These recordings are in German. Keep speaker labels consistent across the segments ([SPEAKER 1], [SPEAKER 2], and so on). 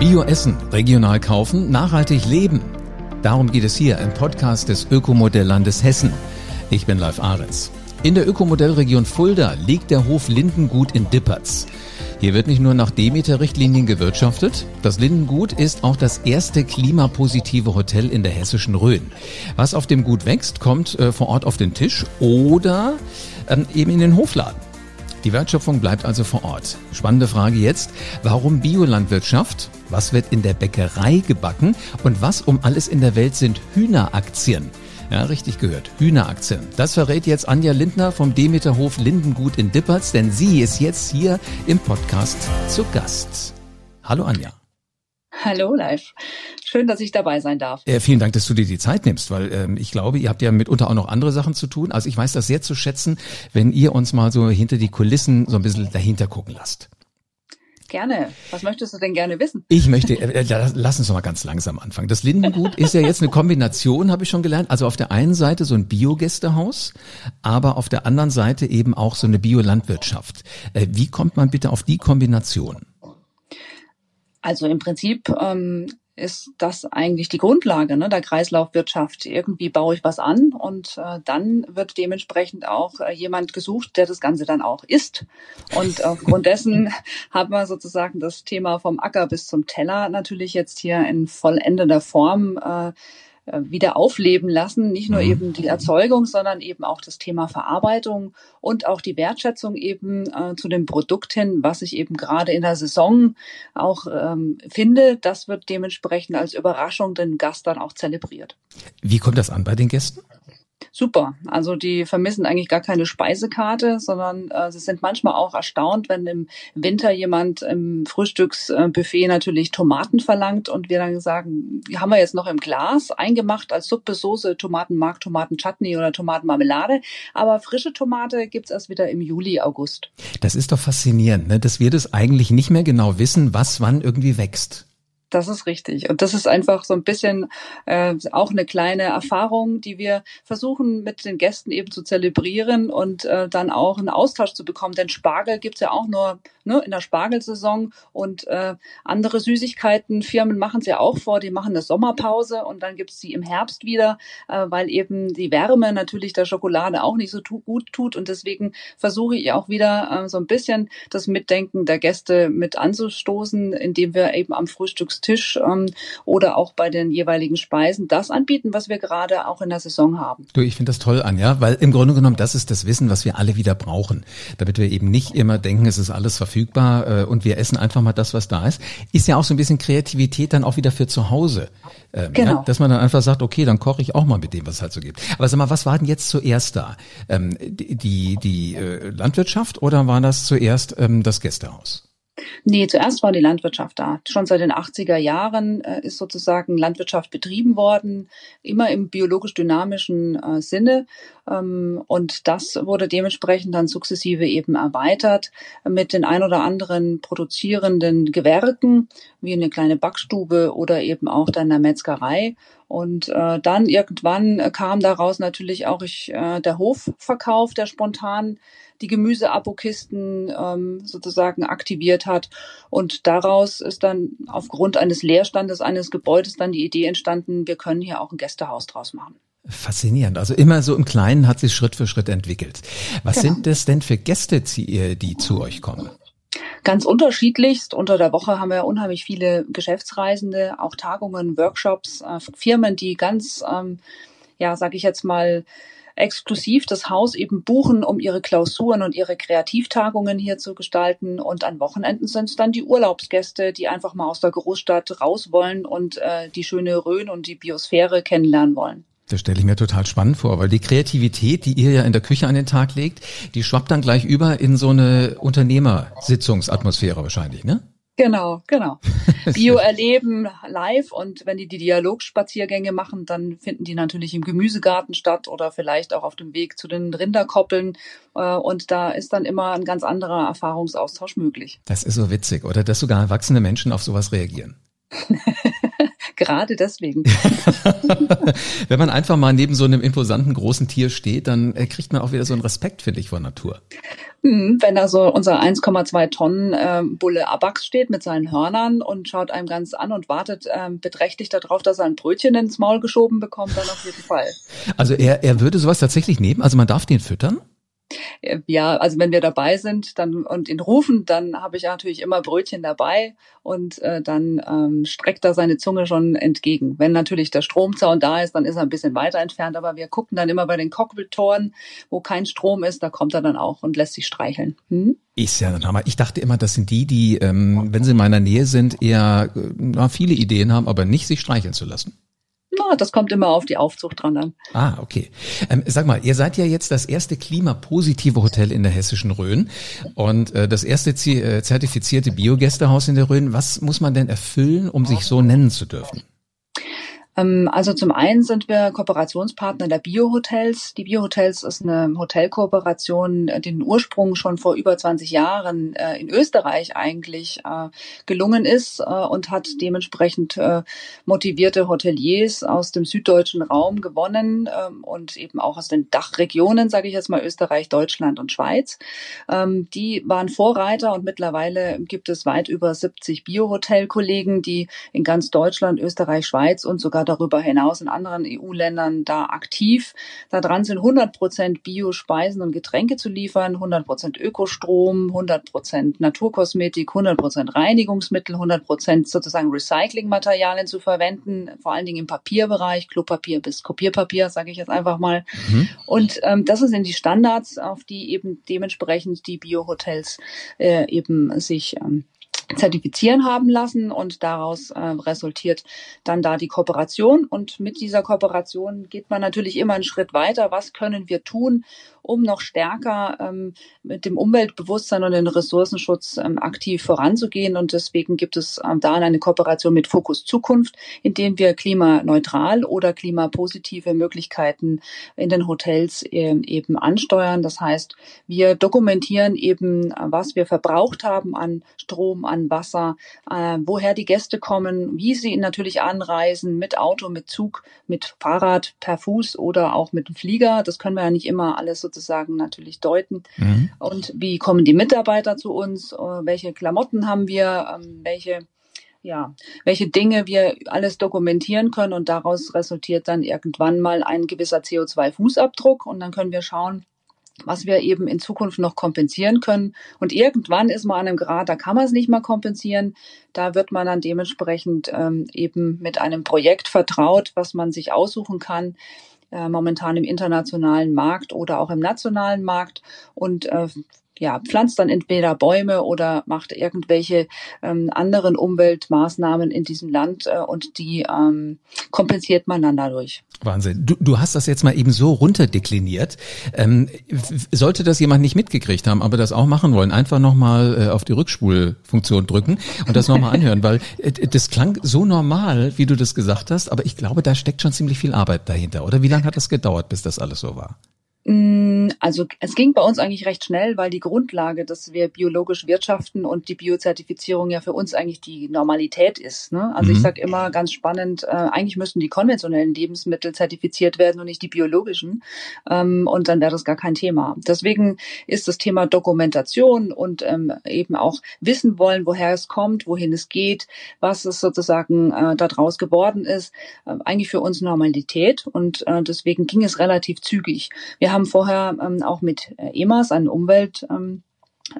[SPEAKER 1] Bio essen, regional kaufen, nachhaltig leben. Darum geht es hier im Podcast des Ökomodelllandes Hessen. Ich bin Live Ahrens. In der Ökomodellregion Fulda liegt der Hof Lindengut in Dippertz. Hier wird nicht nur nach Demeter-Richtlinien gewirtschaftet. Das Lindengut ist auch das erste klimapositive Hotel in der hessischen Rhön. Was auf dem Gut wächst, kommt äh, vor Ort auf den Tisch oder ähm, eben in den Hofladen. Die Wertschöpfung bleibt also vor Ort. Spannende Frage jetzt, warum Biolandwirtschaft? Was wird in der Bäckerei gebacken? Und was um alles in der Welt sind Hühneraktien? Ja, richtig gehört. Hühneraktien. Das verrät jetzt Anja Lindner vom Demeterhof Lindengut in Dippertz, denn sie ist jetzt hier im Podcast zu Gast. Hallo Anja.
[SPEAKER 2] Hallo live. Schön, dass ich dabei sein darf.
[SPEAKER 1] Äh, vielen Dank, dass du dir die Zeit nimmst, weil ähm, ich glaube, ihr habt ja mitunter auch noch andere Sachen zu tun. Also ich weiß das sehr zu schätzen, wenn ihr uns mal so hinter die Kulissen so ein bisschen dahinter gucken lasst.
[SPEAKER 2] Gerne. Was möchtest du denn gerne wissen?
[SPEAKER 1] Ich möchte, äh, äh lass uns doch mal ganz langsam anfangen. Das Lindengut ist ja jetzt eine Kombination, habe ich schon gelernt. Also auf der einen Seite so ein Biogästehaus, aber auf der anderen Seite eben auch so eine Biolandwirtschaft. Äh, wie kommt man bitte auf die Kombination?
[SPEAKER 2] Also im Prinzip ähm, ist das eigentlich die Grundlage ne, der Kreislaufwirtschaft. Irgendwie baue ich was an und äh, dann wird dementsprechend auch äh, jemand gesucht, der das Ganze dann auch isst. Und aufgrund dessen haben wir sozusagen das Thema vom Acker bis zum Teller natürlich jetzt hier in vollendeter Form äh, wieder aufleben lassen. Nicht nur mhm. eben die Erzeugung, sondern eben auch das Thema Verarbeitung und auch die Wertschätzung eben äh, zu dem Produkt hin, was ich eben gerade in der Saison auch ähm, finde. Das wird dementsprechend als Überraschung den Gast dann auch zelebriert.
[SPEAKER 1] Wie kommt das an bei den Gästen?
[SPEAKER 2] Super. Also die vermissen eigentlich gar keine Speisekarte, sondern äh, sie sind manchmal auch erstaunt, wenn im Winter jemand im Frühstücksbuffet natürlich Tomaten verlangt und wir dann sagen, die haben wir jetzt noch im Glas eingemacht als Suppe, Soße, Tomatenmark, Tomatenchutney oder Tomatenmarmelade. Aber frische Tomate gibt's erst wieder im Juli, August.
[SPEAKER 1] Das ist doch faszinierend, ne? dass wir das eigentlich nicht mehr genau wissen, was wann irgendwie wächst.
[SPEAKER 2] Das ist richtig. Und das ist einfach so ein bisschen äh, auch eine kleine Erfahrung, die wir versuchen mit den Gästen eben zu zelebrieren und äh, dann auch einen Austausch zu bekommen. Denn Spargel gibt's ja auch nur ne, in der Spargelsaison und äh, andere Süßigkeiten, Firmen machen es ja auch vor, die machen eine Sommerpause und dann gibt's sie im Herbst wieder, äh, weil eben die Wärme natürlich der Schokolade auch nicht so tu gut tut. Und deswegen versuche ich auch wieder äh, so ein bisschen das Mitdenken der Gäste mit anzustoßen, indem wir eben am Frühstücks Tisch ähm, oder auch bei den jeweiligen Speisen das anbieten, was wir gerade auch in der Saison haben.
[SPEAKER 1] Du, ich finde das toll, Anja, weil im Grunde genommen das ist das Wissen, was wir alle wieder brauchen, damit wir eben nicht immer denken, es ist alles verfügbar äh, und wir essen einfach mal das, was da ist. Ist ja auch so ein bisschen Kreativität dann auch wieder für zu Hause. Ähm, genau. Ja, dass man dann einfach sagt, okay, dann koche ich auch mal mit dem, was es halt so gibt. Aber sag mal, was war denn jetzt zuerst da? Ähm, die die, die äh, Landwirtschaft oder war das zuerst ähm, das Gästehaus?
[SPEAKER 2] Nee, zuerst war die Landwirtschaft da. Schon seit den 80er Jahren äh, ist sozusagen Landwirtschaft betrieben worden, immer im biologisch dynamischen äh, Sinne. Ähm, und das wurde dementsprechend dann sukzessive eben erweitert mit den ein oder anderen produzierenden Gewerken, wie eine kleine Backstube oder eben auch dann der Metzgerei. Und äh, dann irgendwann kam daraus natürlich auch ich, äh, der Hofverkauf, der spontan die Gemüseabokisten ähm, sozusagen aktiviert hat. Und daraus ist dann aufgrund eines Leerstandes eines Gebäudes dann die Idee entstanden, wir können hier auch ein Gästehaus draus machen.
[SPEAKER 1] Faszinierend. Also immer so im Kleinen hat sich Schritt für Schritt entwickelt. Was genau. sind das denn für Gäste, die zu euch kommen?
[SPEAKER 2] Ganz unterschiedlichst. Unter der Woche haben wir unheimlich viele Geschäftsreisende, auch Tagungen, Workshops, äh, Firmen, die ganz, ähm, ja, sage ich jetzt mal, exklusiv das Haus eben buchen, um ihre Klausuren und ihre Kreativtagungen hier zu gestalten. Und an Wochenenden sind es dann die Urlaubsgäste, die einfach mal aus der Großstadt raus wollen und äh, die schöne Rhön und die Biosphäre kennenlernen wollen.
[SPEAKER 1] Das stelle ich mir total spannend vor, weil die Kreativität, die ihr ja in der Küche an den Tag legt, die schwappt dann gleich über in so eine Unternehmersitzungsatmosphäre wahrscheinlich, ne?
[SPEAKER 2] Genau, genau. Bio erleben live und wenn die die Dialogspaziergänge machen, dann finden die natürlich im Gemüsegarten statt oder vielleicht auch auf dem Weg zu den Rinderkoppeln. Äh, und da ist dann immer ein ganz anderer Erfahrungsaustausch möglich.
[SPEAKER 1] Das ist so witzig, oder dass sogar erwachsene Menschen auf sowas reagieren.
[SPEAKER 2] Gerade deswegen.
[SPEAKER 1] Wenn man einfach mal neben so einem imposanten großen Tier steht, dann äh, kriegt man auch wieder so einen Respekt, finde ich, vor Natur.
[SPEAKER 2] Hm, wenn da so unser 1,2 Tonnen äh, Bulle Abax steht mit seinen Hörnern und schaut einem ganz an und wartet äh, beträchtlich darauf, dass er ein Brötchen ins Maul geschoben bekommt, dann auf jeden Fall.
[SPEAKER 1] Also er, er würde sowas tatsächlich nehmen? Also man darf den füttern?
[SPEAKER 2] Ja, also wenn wir dabei sind dann und ihn rufen, dann habe ich natürlich immer Brötchen dabei und äh, dann ähm, streckt er seine Zunge schon entgegen. Wenn natürlich der Stromzaun da ist, dann ist er ein bisschen weiter entfernt, aber wir gucken dann immer bei den Cockpit-Toren, wo kein Strom ist, da kommt er dann auch und lässt sich streicheln. Hm?
[SPEAKER 1] Ist ja ein Hammer. Ich dachte immer, das sind die, die, ähm, wenn sie in meiner Nähe sind, eher äh, viele Ideen haben, aber nicht sich streicheln zu lassen.
[SPEAKER 2] Na, das kommt immer auf die Aufzucht dran an.
[SPEAKER 1] Ah, okay. Ähm, sag mal, ihr seid ja jetzt das erste klimapositive Hotel in der hessischen Rhön und äh, das erste äh, zertifizierte Biogästehaus in der Rhön. Was muss man denn erfüllen, um sich so nennen zu dürfen?
[SPEAKER 2] Ähm, also zum einen sind wir Kooperationspartner der Biohotels. Die Biohotels ist eine Hotelkooperation, äh, den Ursprung schon vor über 20 Jahren äh, in Österreich eigentlich äh, gelungen ist und hat dementsprechend motivierte Hoteliers aus dem süddeutschen Raum gewonnen ähm, und eben auch aus den Dachregionen, sage ich jetzt mal Österreich, Deutschland und Schweiz. Ähm, die waren Vorreiter und mittlerweile gibt es weit über 70 Biohotelkollegen, die in ganz Deutschland, Österreich, Schweiz und sogar darüber hinaus in anderen EU-Ländern da aktiv. Da dran sind 100 Prozent Biospeisen und Getränke zu liefern, 100 Prozent Ökostrom, 100 Prozent Naturkosmetik, 100 Prozent Reinigungsmittel, 100 Prozent sozusagen Recyclingmaterialien zu verwenden, vor allen Dingen im Papierbereich, Klopapier bis Kopierpapier, sage ich jetzt einfach mal. Mhm. Und ähm, das sind die Standards, auf die eben dementsprechend die Biohotels äh, eben sich ähm, zertifizieren haben lassen und daraus äh, resultiert dann da die Kooperation und mit dieser Kooperation geht man natürlich immer einen Schritt weiter. Was können wir tun, um noch stärker ähm, mit dem Umweltbewusstsein und dem Ressourcenschutz ähm, aktiv voranzugehen. Und deswegen gibt es ähm, da eine Kooperation mit Fokus Zukunft, in dem wir klimaneutral oder klimapositive Möglichkeiten in den Hotels äh, eben ansteuern. Das heißt, wir dokumentieren eben, was wir verbraucht haben an Strom, an Wasser, äh, woher die Gäste kommen, wie sie natürlich anreisen, mit Auto, mit Zug, mit Fahrrad, per Fuß oder auch mit dem Flieger. Das können wir ja nicht immer alles sozusagen sozusagen natürlich deuten. Mhm. Und wie kommen die Mitarbeiter zu uns? Äh, welche Klamotten haben wir? Ähm, welche ja, welche Dinge wir alles dokumentieren können und daraus resultiert dann irgendwann mal ein gewisser CO2-Fußabdruck und dann können wir schauen, was wir eben in Zukunft noch kompensieren können. Und irgendwann ist man an einem Grad, da kann man es nicht mehr kompensieren. Da wird man dann dementsprechend ähm, eben mit einem Projekt vertraut, was man sich aussuchen kann, äh, momentan im internationalen Markt oder auch im nationalen Markt. Und äh, ja, pflanzt dann entweder Bäume oder macht irgendwelche ähm, anderen Umweltmaßnahmen in diesem Land äh, und die ähm, kompensiert man dann dadurch.
[SPEAKER 1] Wahnsinn. Du, du hast das jetzt mal eben so runterdekliniert. Ähm, sollte das jemand nicht mitgekriegt haben, aber das auch machen wollen, einfach nochmal äh, auf die Rückspulfunktion drücken und das nochmal anhören, weil äh, das klang so normal, wie du das gesagt hast, aber ich glaube, da steckt schon ziemlich viel Arbeit dahinter, oder? Wie lange hat das gedauert, bis das alles so war?
[SPEAKER 2] Mm, also es ging bei uns eigentlich recht schnell, weil die Grundlage, dass wir biologisch wirtschaften und die Biozertifizierung ja für uns eigentlich die Normalität ist. Ne? Also mhm. ich sage immer ganz spannend, äh, eigentlich müssten die konventionellen Lebensmittel zertifiziert werden und nicht die biologischen. Ähm, und dann wäre das gar kein Thema. Deswegen ist das Thema Dokumentation und ähm, eben auch wissen wollen, woher es kommt, wohin es geht, was es sozusagen äh, daraus geworden ist, äh, eigentlich für uns Normalität. Und äh, deswegen ging es relativ zügig. Wir haben vorher ähm, auch mit äh, EMAS, einem Umwelt, ähm,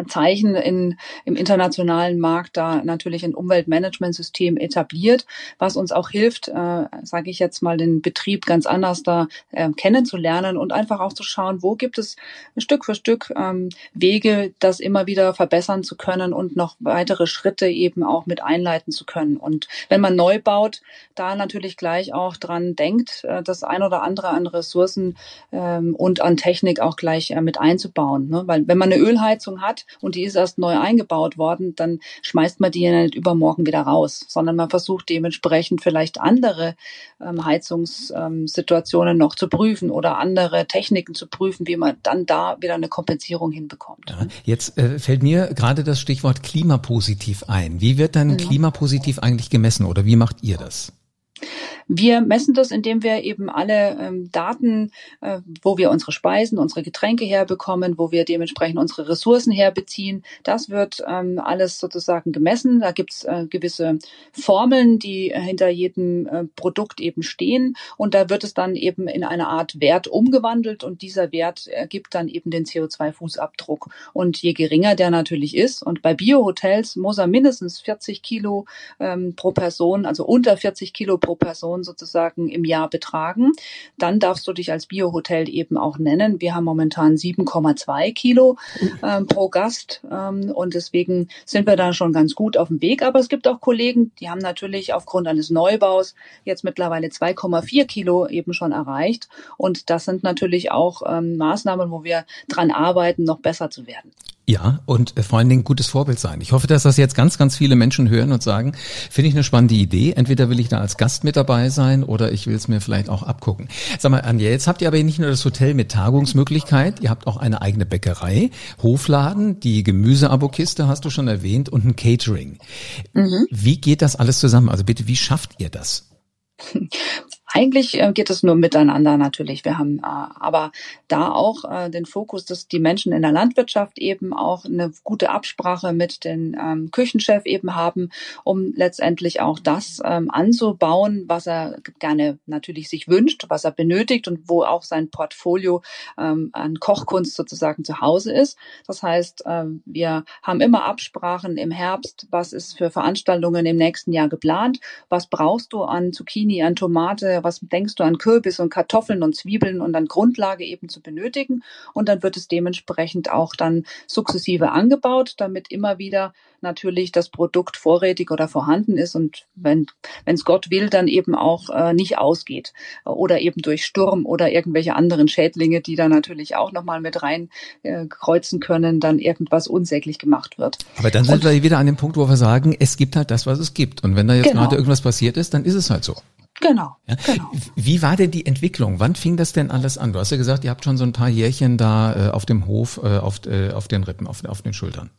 [SPEAKER 2] Zeichen in, im internationalen Markt da natürlich ein Umweltmanagementsystem etabliert, was uns auch hilft, äh, sage ich jetzt mal, den Betrieb ganz anders da äh, kennenzulernen und einfach auch zu schauen, wo gibt es Stück für Stück ähm, Wege, das immer wieder verbessern zu können und noch weitere Schritte eben auch mit einleiten zu können. Und wenn man neu baut, da natürlich gleich auch dran denkt, äh, das ein oder andere an Ressourcen ähm, und an Technik auch gleich äh, mit einzubauen. Ne? Weil wenn man eine Ölheizung hat, und die ist erst neu eingebaut worden, dann schmeißt man die ja nicht übermorgen wieder raus, sondern man versucht dementsprechend vielleicht andere ähm, Heizungssituationen noch zu prüfen oder andere Techniken zu prüfen, wie man dann da wieder eine Kompensierung hinbekommt. Ja,
[SPEAKER 1] jetzt äh, fällt mir gerade das Stichwort klimapositiv ein. Wie wird dann mhm. klimapositiv eigentlich gemessen oder wie macht ihr das?
[SPEAKER 2] Wir messen das, indem wir eben alle ähm, Daten, äh, wo wir unsere Speisen, unsere Getränke herbekommen, wo wir dementsprechend unsere Ressourcen herbeziehen, das wird ähm, alles sozusagen gemessen. Da gibt's äh, gewisse Formeln, die äh, hinter jedem äh, Produkt eben stehen und da wird es dann eben in eine Art Wert umgewandelt und dieser Wert ergibt dann eben den CO2-Fußabdruck. Und je geringer der natürlich ist und bei Biohotels muss er mindestens 40 Kilo ähm, pro Person, also unter 40 Kilo pro Person Millionen sozusagen im Jahr betragen, dann darfst du dich als Biohotel eben auch nennen. Wir haben momentan 7,2 Kilo ähm, pro Gast ähm, und deswegen sind wir da schon ganz gut auf dem Weg. Aber es gibt auch Kollegen, die haben natürlich aufgrund eines Neubaus jetzt mittlerweile 2,4 Kilo eben schon erreicht und das sind natürlich auch ähm, Maßnahmen, wo wir dran arbeiten, noch besser zu werden.
[SPEAKER 1] Ja, und äh, vor allen Dingen gutes Vorbild sein. Ich hoffe, dass das jetzt ganz, ganz viele Menschen hören und sagen, finde ich eine spannende Idee. Entweder will ich da als Gast mit dabei sein oder ich will es mir vielleicht auch abgucken. Sag mal, Anja, jetzt habt ihr aber nicht nur das Hotel mit Tagungsmöglichkeit, ihr habt auch eine eigene Bäckerei, Hofladen, die Gemüseabokiste hast du schon erwähnt und ein Catering. Mhm. Wie geht das alles zusammen? Also bitte, wie schafft ihr das?
[SPEAKER 2] Eigentlich äh, geht es nur miteinander natürlich. Wir haben äh, aber da auch äh, den Fokus, dass die Menschen in der Landwirtschaft eben auch eine gute Absprache mit dem ähm, Küchenchef eben haben, um letztendlich auch das ähm, anzubauen, was er gerne natürlich sich wünscht, was er benötigt und wo auch sein Portfolio ähm, an Kochkunst sozusagen zu Hause ist. Das heißt, äh, wir haben immer Absprachen im Herbst, was ist für Veranstaltungen im nächsten Jahr geplant, was brauchst du an Zucchini, an Tomate, was denkst du an Kürbis und Kartoffeln und Zwiebeln und dann Grundlage eben zu benötigen. Und dann wird es dementsprechend auch dann sukzessive angebaut, damit immer wieder natürlich das Produkt vorrätig oder vorhanden ist und wenn es Gott will, dann eben auch äh, nicht ausgeht oder eben durch Sturm oder irgendwelche anderen Schädlinge, die da natürlich auch nochmal mit rein äh, kreuzen können, dann irgendwas unsäglich gemacht wird.
[SPEAKER 1] Aber dann sind und, wir wieder an dem Punkt, wo wir sagen, es gibt halt das, was es gibt. Und wenn da jetzt genau. gerade irgendwas passiert ist, dann ist es halt so.
[SPEAKER 2] Genau,
[SPEAKER 1] ja. genau. Wie war denn die Entwicklung? Wann fing das denn alles an? Du hast ja gesagt, ihr habt schon so ein paar Jährchen da äh, auf dem Hof, äh, auf, äh, auf den Rippen, auf, auf den Schultern.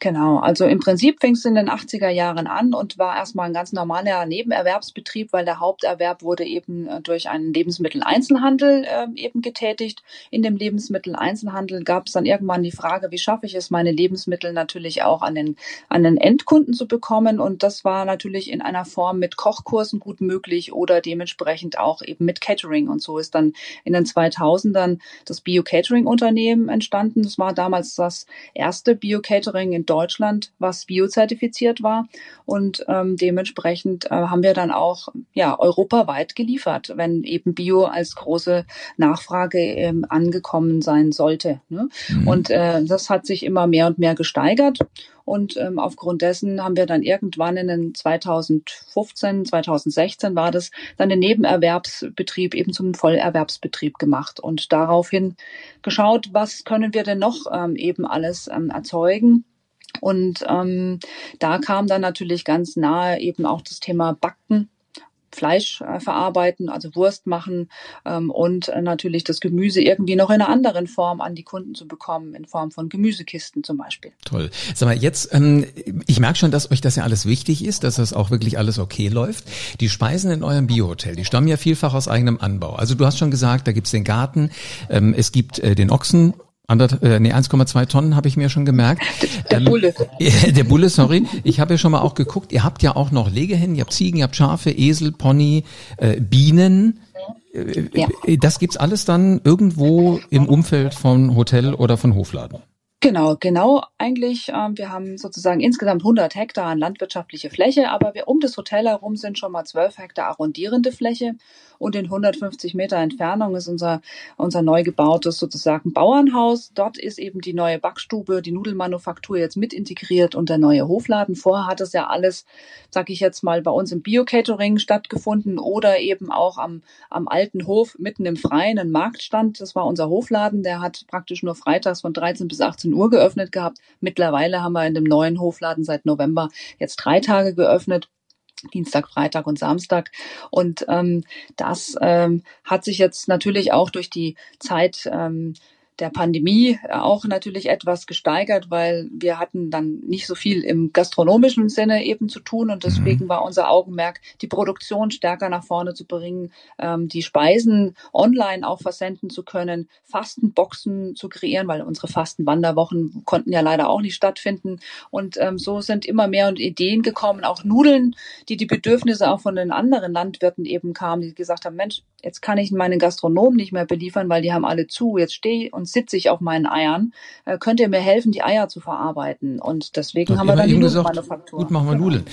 [SPEAKER 2] Genau, also im Prinzip fing es in den 80er Jahren an und war erstmal ein ganz normaler Nebenerwerbsbetrieb, weil der Haupterwerb wurde eben äh, durch einen Lebensmitteleinzelhandel äh, eben getätigt. In dem Lebensmitteleinzelhandel gab es dann irgendwann die Frage, wie schaffe ich es, meine Lebensmittel natürlich auch an den, an den Endkunden zu bekommen und das war natürlich in einer Form mit Kochkursen gut möglich oder dementsprechend auch eben mit Catering und so ist dann in den 2000ern das Bio-Catering-Unternehmen entstanden. Das war damals das erste Bio-Catering Catering in Deutschland, was biozertifiziert war. Und ähm, dementsprechend äh, haben wir dann auch ja europaweit geliefert, wenn eben Bio als große Nachfrage ähm, angekommen sein sollte. Ne? Mhm. Und äh, das hat sich immer mehr und mehr gesteigert. Und ähm, aufgrund dessen haben wir dann irgendwann in den 2015, 2016 war das, dann den Nebenerwerbsbetrieb eben zum Vollerwerbsbetrieb gemacht und daraufhin geschaut, was können wir denn noch ähm, eben alles ähm, erzeugen. Und ähm, da kam dann natürlich ganz nahe eben auch das Thema Backen Fleisch äh, verarbeiten, also Wurst machen ähm, und äh, natürlich das Gemüse irgendwie noch in einer anderen Form an die Kunden zu bekommen, in Form von Gemüsekisten zum Beispiel.
[SPEAKER 1] Toll. Sag mal, jetzt, ähm, ich merke schon, dass euch das ja alles wichtig ist, dass das auch wirklich alles okay läuft. Die Speisen in eurem Biohotel, die stammen ja vielfach aus eigenem Anbau. Also du hast schon gesagt, da gibt's den Garten, ähm, es gibt äh, den Ochsen Äh, nee, 1,2 Tonnen habe ich mir schon gemerkt.
[SPEAKER 2] Der ähm, Bulle.
[SPEAKER 1] der Bulle, sorry. Ich habe ja schon mal auch geguckt, ihr habt ja auch noch Legehennen, ihr habt Ziegen, ihr habt Schafe, Esel, Pony, äh, Bienen. Äh, ja. Äh, das gibt's alles dann irgendwo im Umfeld von Hotel oder von Hofladen.
[SPEAKER 2] Genau, genau eigentlich. Ähm, wir haben sozusagen insgesamt 100 Hektar an landwirtschaftliche Fläche, aber wir um das Hotel herum sind schon mal 12 Hektar arrondierende Fläche und in 150 Meter Entfernung ist unser, unser neu gebautes sozusagen Bauernhaus. Dort ist eben die neue Backstube, die Nudelmanufaktur jetzt mit integriert und der neue Hofladen. Vorher hat es ja alles, sag ich jetzt mal, bei uns im Bio-Catering stattgefunden oder eben auch am, am alten Hof mitten im Freien, ein Marktstand. Das war unser Hofladen. Der hat praktisch nur freitags von 13 bis 18 Uhr geöffnet gehabt. Mittlerweile haben wir in dem neuen Hofladen seit November jetzt drei Tage geöffnet. Dienstag, Freitag und Samstag. Und ähm, das ähm, hat sich jetzt natürlich auch durch die Zeit ähm, der Pandemie auch natürlich etwas gesteigert, weil wir hatten dann nicht so viel im gastronomischen Sinne eben zu tun und deswegen mhm. war unser Augenmerk, die Produktion stärker nach vorne zu bringen, ähm, die Speisen online auch versenden zu können, Fastenboxen zu kreieren, weil unsere Fastenwanderwochen konnten ja leider auch nicht stattfinden und ähm, so sind immer mehr Ideen gekommen, auch Nudeln, die die Bedürfnisse auch von den anderen Landwirten eben kamen, die gesagt haben, Mensch, jetzt kann ich meinen Gastronomen nicht mehr beliefern, weil die haben alle zu, jetzt stehe und sitze ich auf meinen Eiern. Äh, könnt ihr mir helfen, die Eier zu verarbeiten? Und deswegen haben wir dann die
[SPEAKER 1] Nudelmanufaktur. Gut, machen wir genau. Nudeln.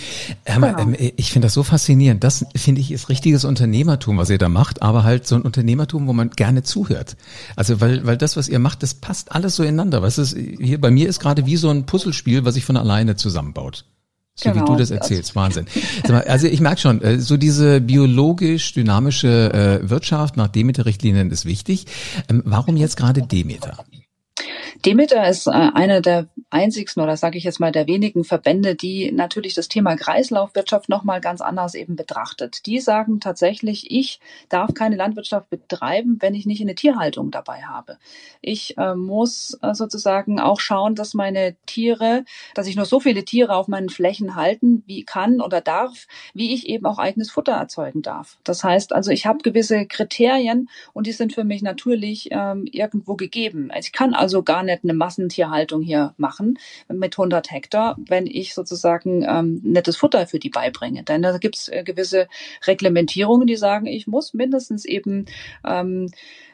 [SPEAKER 1] Ähm, genau. ähm, ich finde das so faszinierend. Das finde ich ist richtiges Unternehmertum, was ihr da macht, aber halt so ein Unternehmertum, wo man gerne zuhört. Also weil, weil das, was ihr macht, das passt alles so ineinander. Was ist, hier bei mir ist gerade wie so ein Puzzlespiel, was sich von alleine zusammenbaut. So genau. wie du das erzählst, Wahnsinn. Also ich merke schon, äh, so diese biologisch dynamische äh, Wirtschaft nach Demeter-Richtlinien ist wichtig. Ähm, warum jetzt gerade Demeter?
[SPEAKER 2] Demeter ist äh, einer der einzigsten oder sage ich jetzt mal der wenigen Verbände, die natürlich das Thema Kreislaufwirtschaft nochmal ganz anders eben betrachtet. Die sagen tatsächlich, ich darf keine Landwirtschaft betreiben, wenn ich nicht eine Tierhaltung dabei habe. Ich äh, muss äh, sozusagen auch schauen, dass meine Tiere, dass ich nur so viele Tiere auf meinen Flächen halten, wie kann oder darf, wie ich eben auch eigenes Futter erzeugen darf. Das heißt also, ich habe gewisse Kriterien und die sind für mich natürlich ähm, irgendwo gegeben. Ich kann also gar nicht eine Massentierhaltung hier machen mit 100 Hektar, wenn ich sozusagen ähm, nettes Futter für die beibringe. Denn da gibt es äh, gewisse Reglementierungen, die sagen, ich muss mindestens eben ähm,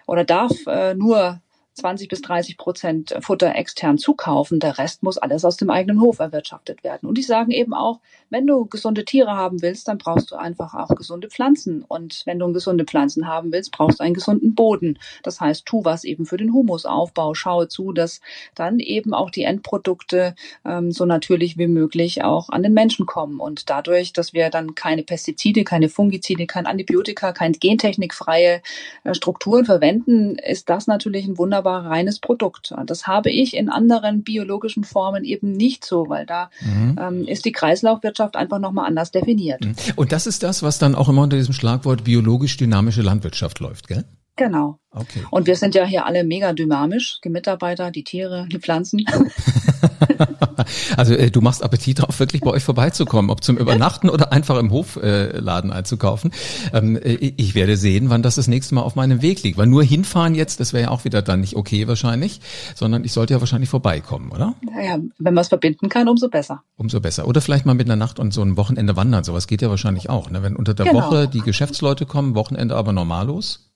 [SPEAKER 2] oder darf äh, nur 20 bis 30 Prozent Futter extern zukaufen. Der Rest muss alles aus dem eigenen Hof erwirtschaftet werden. Und die sagen eben auch, wenn du gesunde Tiere haben willst, dann brauchst du einfach auch gesunde Pflanzen. Und wenn du gesunde Pflanzen haben willst, brauchst du einen gesunden Boden. Das heißt, tu was eben für den Humusaufbau. Schaue zu, dass dann eben auch die Endprodukte ähm, so natürlich wie möglich auch an den Menschen kommen. Und dadurch, dass wir dann keine Pestizide, keine Fungizide, kein Antibiotika, keine gentechnikfreie äh, Strukturen verwenden, ist das natürlich ein wunderbares wunderbar reines Produkt. Das habe ich in anderen biologischen Formen eben nicht so, weil da mhm. ähm, ist die Kreislaufwirtschaft einfach nochmal anders definiert. Mhm.
[SPEAKER 1] Und das ist das, was dann auch immer unter diesem Schlagwort biologisch dynamische Landwirtschaft läuft, gell?
[SPEAKER 2] Genau. Okay. Und wir sind ja hier alle mega dynamisch, die Mitarbeiter, die Tiere, die Pflanzen.
[SPEAKER 1] also äh, du machst Appetit drauf, wirklich bei euch vorbeizukommen, ob zum Übernachten oder einfach im Hofladen äh, einzukaufen. Ähm, äh, ich werde sehen, wann das das nächste Mal auf meinem Weg liegt. Weil nur hinfahren jetzt, das wäre ja auch wieder dann nicht okay wahrscheinlich, sondern ich sollte ja wahrscheinlich vorbeikommen, oder?
[SPEAKER 2] Naja, wenn man es verbinden kann, umso besser.
[SPEAKER 1] Umso besser. Oder vielleicht mal mit einer Nacht und so ein Wochenende wandern. Sowas geht ja wahrscheinlich auch. Ne? Wenn unter der genau. Woche die Geschäftsleute kommen, Wochenende aber normallos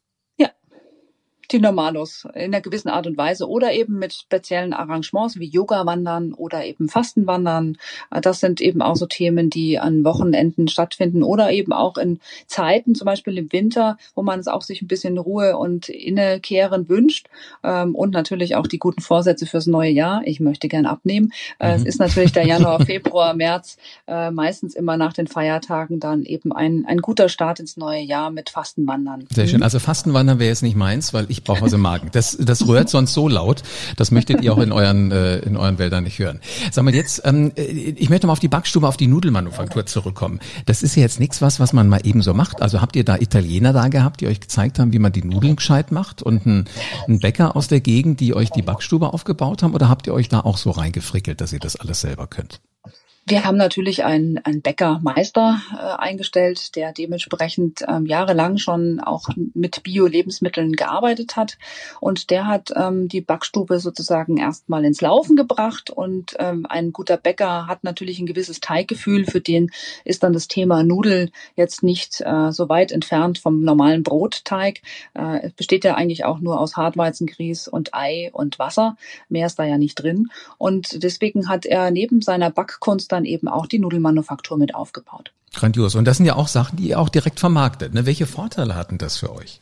[SPEAKER 2] die Normalos in einer gewissen Art und Weise oder eben mit speziellen Arrangements wie Yoga-Wandern oder eben Fastenwandern. Äh, das sind eben auch so Themen, die an Wochenenden stattfinden oder eben auch in Zeiten, zum Beispiel im Winter, wo man es auch sich ein bisschen Ruhe und Innekehren wünscht ähm, und natürlich auch die guten Vorsätze fürs neue Jahr. Ich möchte gern abnehmen. Äh, mhm. Es ist natürlich der Januar, Februar, März, äh, meistens immer nach den Feiertagen dann eben ein, ein guter Start ins neue Jahr mit Fastenwandern.
[SPEAKER 1] Sehr schön. Also Fastenwandern wäre jetzt nicht meins, weil ich ich brauche was im Magen. Das, das rührt sonst so laut, das möchtet ihr auch in euren, äh, in euren Wäldern nicht hören. Sag mal jetzt, ähm, äh, ich möchte mal auf die Backstube, auf die Nudelmanufaktur zurückkommen. Das ist ja jetzt nichts was, was man mal eben so macht. Also habt ihr da Italiener da gehabt, die euch gezeigt haben, wie man die Nudeln gescheit macht und ein, ein Bäcker aus der Gegend, die euch die Backstube aufgebaut haben oder habt ihr euch da auch so reingefrickelt, dass ihr das alles selber könnt?
[SPEAKER 2] Wir haben natürlich einen, einen Bäckermeister äh, eingestellt, der dementsprechend ähm, jahrelang schon auch mit Bio-Lebensmitteln gearbeitet hat. Und der hat ähm, die Backstube sozusagen erstmal ins Laufen gebracht. Und ähm, ein guter Bäcker hat natürlich ein gewisses Teiggefühl. Für den ist dann das Thema Nudel jetzt nicht äh, so weit entfernt vom normalen Brotteig. Äh, es besteht ja eigentlich auch nur aus Hartweizengrieß und Ei und Wasser. Mehr ist da ja nicht drin. Und deswegen hat er neben seiner Backkunst dann eben auch die Nudelmanufaktur mit aufgebaut.
[SPEAKER 1] Grandios. Und das sind ja auch Sachen, die ihr auch direkt vermarktet. Ne? Welche Vorteile hatten das für euch?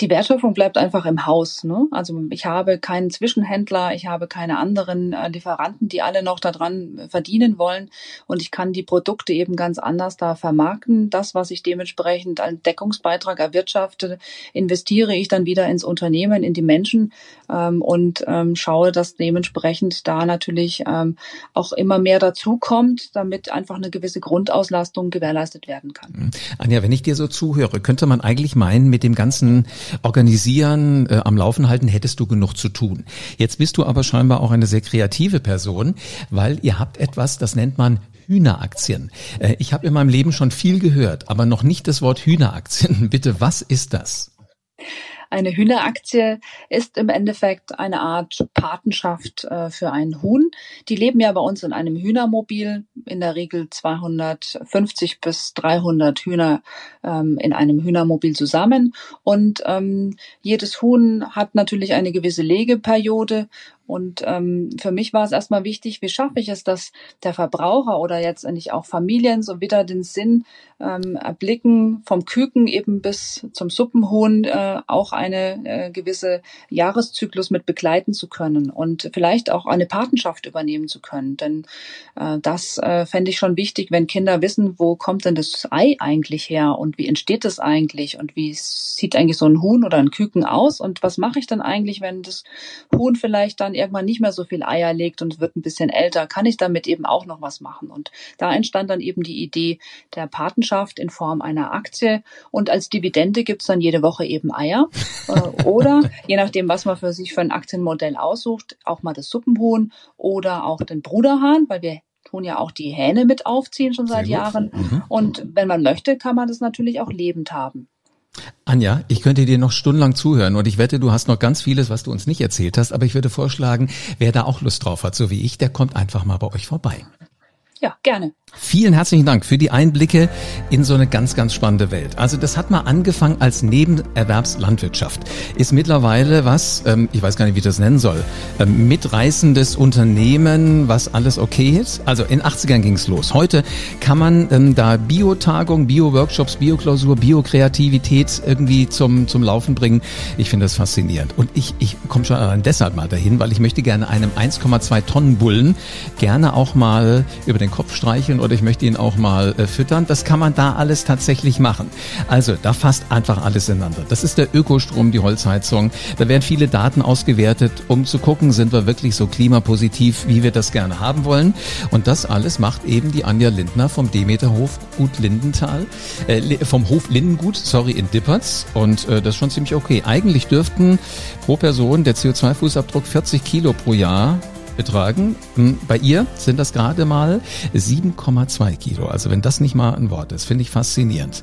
[SPEAKER 2] Die Wertschöpfung bleibt einfach im Haus. Ne? Also ich habe keinen Zwischenhändler, ich habe keine anderen äh, Lieferanten, die alle noch daran verdienen wollen. Und ich kann die Produkte eben ganz anders da vermarkten. Das, was ich dementsprechend als Deckungsbeitrag erwirtschafte, investiere ich dann wieder ins Unternehmen, in die Menschen ähm, und ähm, schaue, dass dementsprechend da natürlich ähm, auch immer mehr dazukommt, damit einfach eine gewisse Grundauslastung gewährleistet werden kann.
[SPEAKER 1] Anja, wenn ich dir so zuhöre, könnte man eigentlich meinen, mit dem ganzen Aktien organisieren, äh, am Laufen halten, hättest du genug zu tun. Jetzt bist du aber scheinbar auch eine sehr kreative Person, weil ihr habt etwas, das nennt man Hühneraktien. Äh, ich habe in meinem Leben schon viel gehört, aber noch nicht das Wort Hühneraktien. Bitte, was ist das?
[SPEAKER 2] Eine Hühneraktie ist im Endeffekt eine Art Patenschaft äh, für ein Huhn. Die leben ja bei uns in einem Hühnermobil, in der Regel 250 bis 300 Hühner ähm, in einem Hühnermobil zusammen. Und ähm, jedes Huhn hat natürlich eine gewisse Legeperiode und ähm, für mich war es erstmal wichtig, wie schaffe ich es, dass der Verbraucher oder jetzt endlich auch Familien so wieder den Sinn ähm, erblicken, vom Küken eben bis zum Suppenhuhn äh, auch eine äh, gewisse Jahreszyklus mit begleiten zu können und vielleicht auch eine Patenschaft übernehmen zu können. Denn äh, das äh, fände ich schon wichtig, wenn Kinder wissen, wo kommt denn das Ei eigentlich her und wie entsteht es eigentlich und wie sieht eigentlich so ein Huhn oder ein Küken aus und was mache ich dann eigentlich, wenn das Huhn vielleicht dann irgendwann nicht mehr so viel Eier legt und wird ein bisschen älter, kann ich damit eben auch noch was machen. Und da entstand dann eben die Idee der Patenschaft in Form einer Aktie. Und als Dividende gibt's dann jede Woche eben Eier. Äh, oder je nachdem, was man für sich für ein Aktienmodell aussucht, auch mal das Suppenhuhn oder auch den Bruderhahn, weil wir tun ja auch die Hähne mit aufziehen schon seit Jahren. Mhm. Und wenn man möchte, kann man das natürlich auch lebend haben.
[SPEAKER 1] Anja, ich könnte dir noch stundenlang zuhören und ich wette, du hast noch ganz vieles, was du uns nicht erzählt hast, aber ich würde vorschlagen, wer da auch Lust drauf hat, so wie ich, der kommt einfach mal bei euch vorbei.
[SPEAKER 2] Ja, gerne.
[SPEAKER 1] Vielen herzlichen Dank für die Einblicke in so eine ganz, ganz spannende Welt. Also das hat mal angefangen als Nebenerwerbslandwirtschaft. Ist mittlerweile was, ähm, ich weiß gar nicht, wie ich das nennen soll, ähm, mitreißendes Unternehmen, was alles okay ist. Also in 80ern ging's los. Heute kann man ähm, da Bio-Tagung, Bio-Workshops, Bio-Klausur, Bio-Kreativität irgendwie zum, zum Laufen bringen. Ich finde das faszinierend. Und ich, ich komme schon deshalb mal dahin, weil ich möchte gerne einem 1,2 Tonnen Bullen gerne auch mal über den Kopf streicheln oder ich möchte ihn auch mal äh, füttern. Das kann man da alles tatsächlich machen. Also da fasst einfach alles ineinander. Das ist der Ökostrom, die Holzheizung. Da werden viele Daten ausgewertet, um zu gucken, sind wir wirklich so klimapositiv, wie wir das gerne haben wollen. Und das alles macht eben die Anja Lindner vom Demeterhof Gut Lindenthal, äh, vom Hof Lindengut, sorry, in Dippertz. Und äh, das ist schon ziemlich okay. Eigentlich dürften pro Person der CO2-Fußabdruck 40 Kilo pro Jahr betragen. Hm, bei ihr sind das gerade mal 7,2 Kilo. Also wenn das nicht mal ein Wort ist, finde ich faszinierend.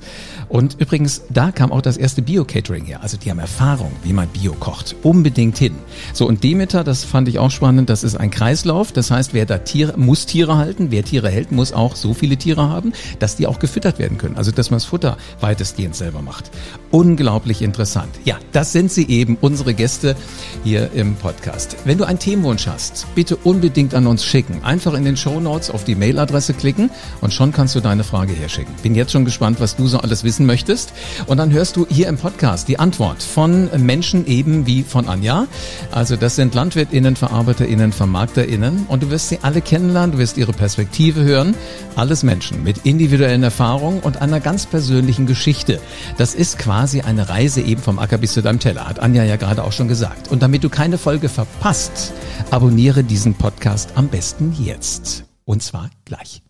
[SPEAKER 1] Und übrigens, da kam auch das erste Bio-Catering her. Also die haben Erfahrung, wie man Bio kocht. Unbedingt hin. So, und Demeter, das fand ich auch spannend, das ist ein Kreislauf. Das heißt, wer da Tiere, muss Tiere halten. Wer Tiere hält, muss auch so viele Tiere haben, dass die auch gefüttert werden können. Also, dass man das Futter weitestgehend selber macht. Unglaublich interessant. Ja, das sind sie eben, unsere Gäste hier im Podcast. Wenn du einen Themenwunsch hast, bitte bitte unbedingt an uns schicken. Einfach in den Show Notes auf die Mailadresse klicken und schon kannst du deine Frage herschicken. Bin jetzt schon gespannt, was du so alles wissen möchtest. Und dann hörst du hier im Podcast die Antwort von Menschen eben wie von Anja. Also das sind LandwirtInnen, VerarbeiterInnen, VermarkterInnen und du wirst sie alle kennenlernen, du wirst ihre Perspektive hören. Alles Menschen mit individuellen Erfahrungen und einer ganz persönlichen Geschichte. Das ist quasi eine Reise eben vom Acker bis zu deinem Teller, hat Anja ja gerade auch schon gesagt. Und damit du keine Folge verpasst, abonniere diesen Podcast am besten jetzt. Und zwar gleich.